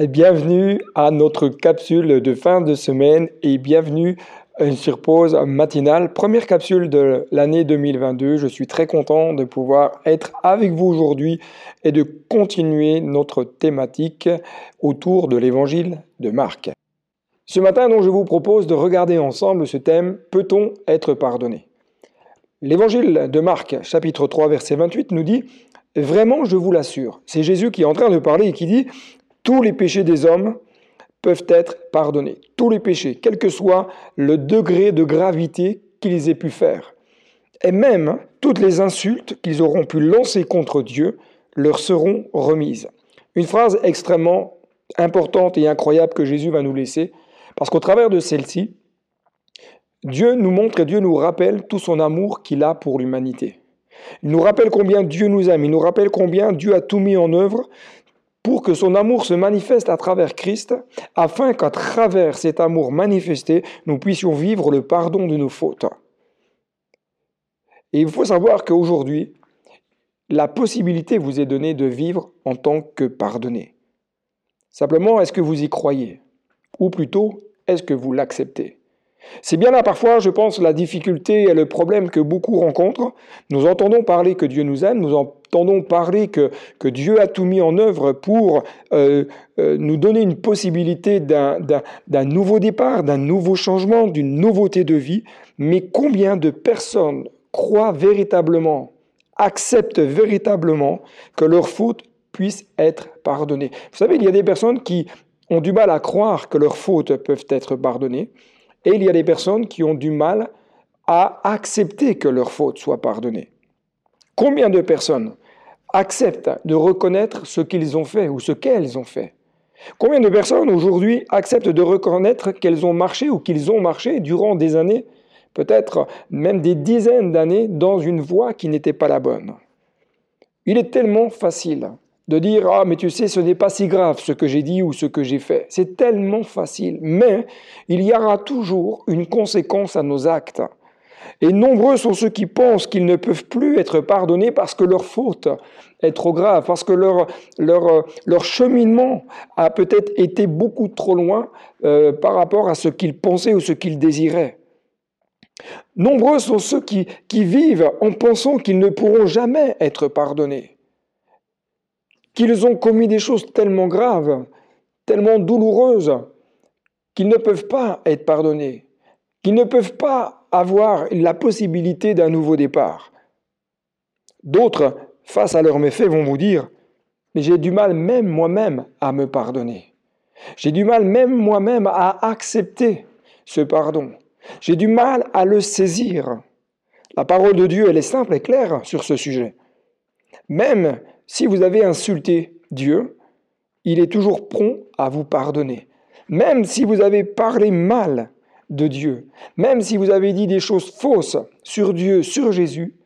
Bienvenue à notre capsule de fin de semaine et bienvenue sur pause matinale. Première capsule de l'année 2022. Je suis très content de pouvoir être avec vous aujourd'hui et de continuer notre thématique autour de l'évangile de Marc. Ce matin, je vous propose de regarder ensemble ce thème Peut-on être pardonné? L'évangile de Marc, chapitre 3, verset 28, nous dit Vraiment, je vous l'assure. C'est Jésus qui est en train de parler et qui dit tous les péchés des hommes peuvent être pardonnés. Tous les péchés, quel que soit le degré de gravité qu'ils aient pu faire. Et même toutes les insultes qu'ils auront pu lancer contre Dieu leur seront remises. Une phrase extrêmement importante et incroyable que Jésus va nous laisser, parce qu'au travers de celle-ci, Dieu nous montre et Dieu nous rappelle tout son amour qu'il a pour l'humanité. Il nous rappelle combien Dieu nous aime, il nous rappelle combien Dieu a tout mis en œuvre pour que son amour se manifeste à travers Christ, afin qu'à travers cet amour manifesté, nous puissions vivre le pardon de nos fautes. Et il faut savoir qu'aujourd'hui, la possibilité vous est donnée de vivre en tant que pardonné. Simplement, est-ce que vous y croyez? Ou plutôt, est-ce que vous l'acceptez? C'est bien là parfois, je pense, la difficulté et le problème que beaucoup rencontrent. Nous entendons parler que Dieu nous aime, nous entendons parler que, que Dieu a tout mis en œuvre pour euh, euh, nous donner une possibilité d'un nouveau départ, d'un nouveau changement, d'une nouveauté de vie. Mais combien de personnes croient véritablement, acceptent véritablement que leurs fautes puissent être pardonnées Vous savez, il y a des personnes qui ont du mal à croire que leurs fautes peuvent être pardonnées. Et il y a des personnes qui ont du mal à accepter que leur faute soit pardonnée. Combien de personnes acceptent de reconnaître ce qu'ils ont fait ou ce qu'elles ont fait? Combien de personnes aujourd'hui acceptent de reconnaître qu'elles ont marché ou qu'ils ont marché durant des années, peut-être même des dizaines d'années, dans une voie qui n'était pas la bonne? Il est tellement facile de dire Ah, mais tu sais, ce n'est pas si grave ce que j'ai dit ou ce que j'ai fait. C'est tellement facile. Mais il y aura toujours une conséquence à nos actes. Et nombreux sont ceux qui pensent qu'ils ne peuvent plus être pardonnés parce que leur faute est trop grave, parce que leur, leur, leur cheminement a peut-être été beaucoup trop loin euh, par rapport à ce qu'ils pensaient ou ce qu'ils désiraient. Nombreux sont ceux qui, qui vivent en pensant qu'ils ne pourront jamais être pardonnés qu'ils ont commis des choses tellement graves, tellement douloureuses, qu'ils ne peuvent pas être pardonnés, qu'ils ne peuvent pas avoir la possibilité d'un nouveau départ. D'autres, face à leurs méfaits, vont vous dire, mais j'ai du mal même moi-même à me pardonner. J'ai du mal même moi-même à accepter ce pardon. J'ai du mal à le saisir. La parole de Dieu, elle est simple et claire sur ce sujet. Même si vous avez insulté Dieu, il est toujours prompt à vous pardonner. Même si vous avez parlé mal de Dieu, même si vous avez dit des choses fausses sur Dieu, sur Jésus,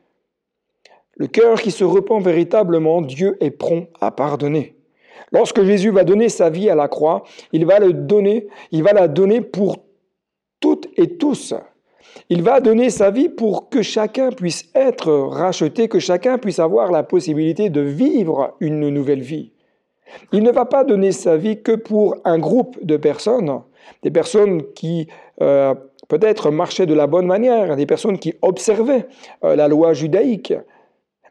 le cœur qui se repent véritablement, Dieu est prompt à pardonner. Lorsque Jésus va donner sa vie à la croix, il va le donner, il va la donner pour toutes et tous. Il va donner sa vie pour que chacun puisse être racheté, que chacun puisse avoir la possibilité de vivre une nouvelle vie. Il ne va pas donner sa vie que pour un groupe de personnes, des personnes qui euh, peut-être marchaient de la bonne manière, des personnes qui observaient euh, la loi judaïque.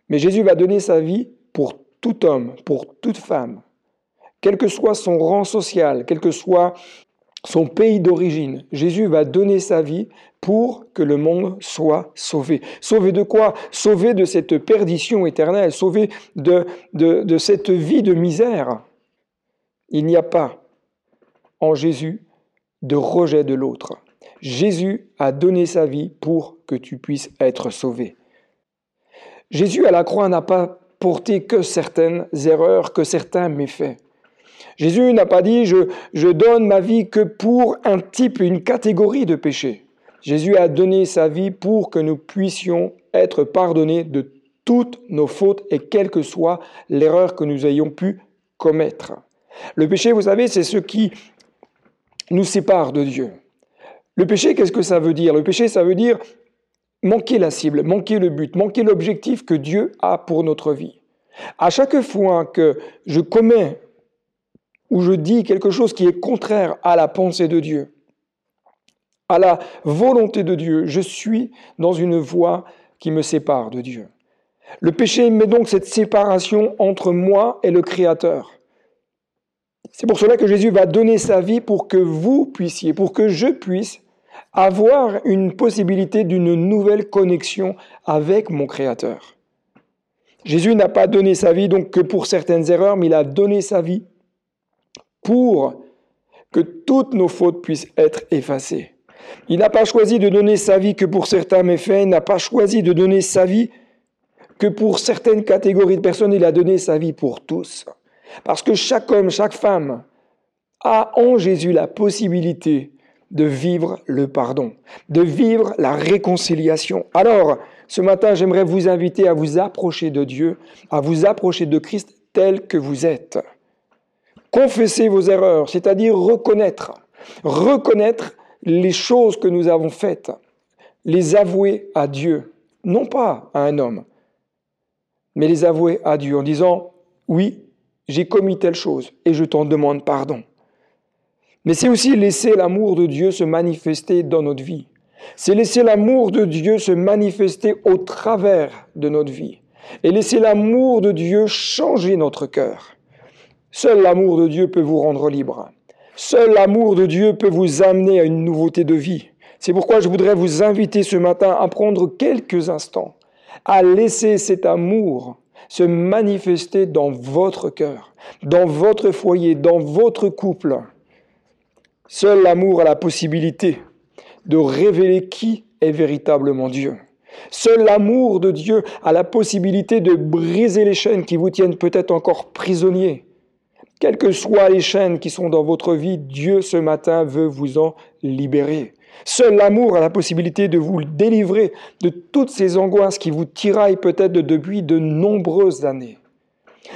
Mais Jésus va donner sa vie pour tout homme, pour toute femme, quel que soit son rang social, quel que soit son pays d'origine. Jésus va donner sa vie pour que le monde soit sauvé. Sauvé de quoi? Sauvé de cette perdition éternelle, sauvé de, de, de cette vie de misère. Il n'y a pas en Jésus de rejet de l'autre. Jésus a donné sa vie pour que tu puisses être sauvé. Jésus à la croix n'a pas porté que certaines erreurs, que certains méfaits. Jésus n'a pas dit je, je donne ma vie que pour un type, une catégorie de péchés. Jésus a donné sa vie pour que nous puissions être pardonnés de toutes nos fautes et quelle que soit l'erreur que nous ayons pu commettre. Le péché, vous savez, c'est ce qui nous sépare de Dieu. Le péché, qu'est-ce que ça veut dire? Le péché, ça veut dire manquer la cible, manquer le but, manquer l'objectif que Dieu a pour notre vie. À chaque fois que je commets où je dis quelque chose qui est contraire à la pensée de Dieu, à la volonté de Dieu, je suis dans une voie qui me sépare de Dieu. Le péché met donc cette séparation entre moi et le Créateur. C'est pour cela que Jésus va donner sa vie pour que vous puissiez, pour que je puisse avoir une possibilité d'une nouvelle connexion avec mon Créateur. Jésus n'a pas donné sa vie donc que pour certaines erreurs, mais il a donné sa vie pour que toutes nos fautes puissent être effacées. Il n'a pas choisi de donner sa vie que pour certains méfaits, il n'a pas choisi de donner sa vie que pour certaines catégories de personnes, il a donné sa vie pour tous. Parce que chaque homme, chaque femme a en Jésus la possibilité de vivre le pardon, de vivre la réconciliation. Alors, ce matin, j'aimerais vous inviter à vous approcher de Dieu, à vous approcher de Christ tel que vous êtes. Confessez vos erreurs, c'est-à-dire reconnaître, reconnaître les choses que nous avons faites, les avouer à Dieu, non pas à un homme, mais les avouer à Dieu en disant, oui, j'ai commis telle chose et je t'en demande pardon. Mais c'est aussi laisser l'amour de Dieu se manifester dans notre vie. C'est laisser l'amour de Dieu se manifester au travers de notre vie. Et laisser l'amour de Dieu changer notre cœur. Seul l'amour de Dieu peut vous rendre libre. Seul l'amour de Dieu peut vous amener à une nouveauté de vie. C'est pourquoi je voudrais vous inviter ce matin à prendre quelques instants, à laisser cet amour se manifester dans votre cœur, dans votre foyer, dans votre couple. Seul l'amour a la possibilité de révéler qui est véritablement Dieu. Seul l'amour de Dieu a la possibilité de briser les chaînes qui vous tiennent peut-être encore prisonniers. Quelles que soient les chaînes qui sont dans votre vie, Dieu ce matin veut vous en libérer. Seul l'amour a la possibilité de vous délivrer de toutes ces angoisses qui vous tiraillent peut-être depuis de nombreuses années.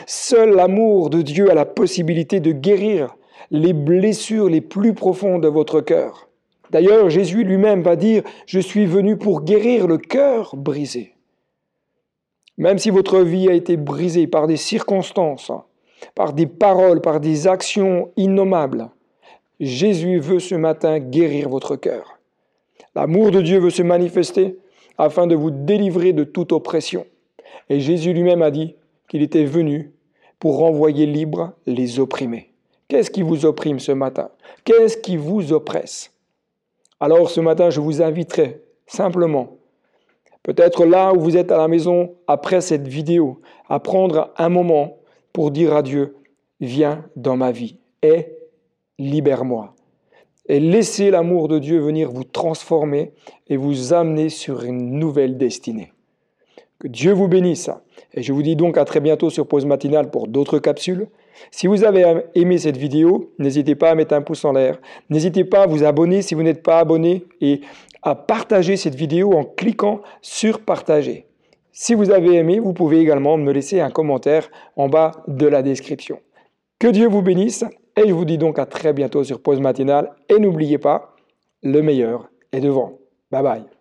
Seul l'amour de Dieu a la possibilité de guérir les blessures les plus profondes de votre cœur. D'ailleurs, Jésus lui-même va dire, je suis venu pour guérir le cœur brisé. Même si votre vie a été brisée par des circonstances, par des paroles, par des actions innommables, Jésus veut ce matin guérir votre cœur. L'amour de Dieu veut se manifester afin de vous délivrer de toute oppression. Et Jésus lui-même a dit qu'il était venu pour renvoyer libres les opprimés. Qu'est-ce qui vous opprime ce matin? Qu'est-ce qui vous oppresse? Alors ce matin, je vous inviterai simplement, peut-être là où vous êtes à la maison après cette vidéo, à prendre un moment pour dire à Dieu, viens dans ma vie et libère-moi. Et laissez l'amour de Dieu venir vous transformer et vous amener sur une nouvelle destinée. Que Dieu vous bénisse. Et je vous dis donc à très bientôt sur Pause Matinale pour d'autres capsules. Si vous avez aimé cette vidéo, n'hésitez pas à mettre un pouce en l'air. N'hésitez pas à vous abonner si vous n'êtes pas abonné et à partager cette vidéo en cliquant sur partager. Si vous avez aimé, vous pouvez également me laisser un commentaire en bas de la description. Que Dieu vous bénisse et je vous dis donc à très bientôt sur Pause Matinale et n'oubliez pas, le meilleur est devant. Bye bye.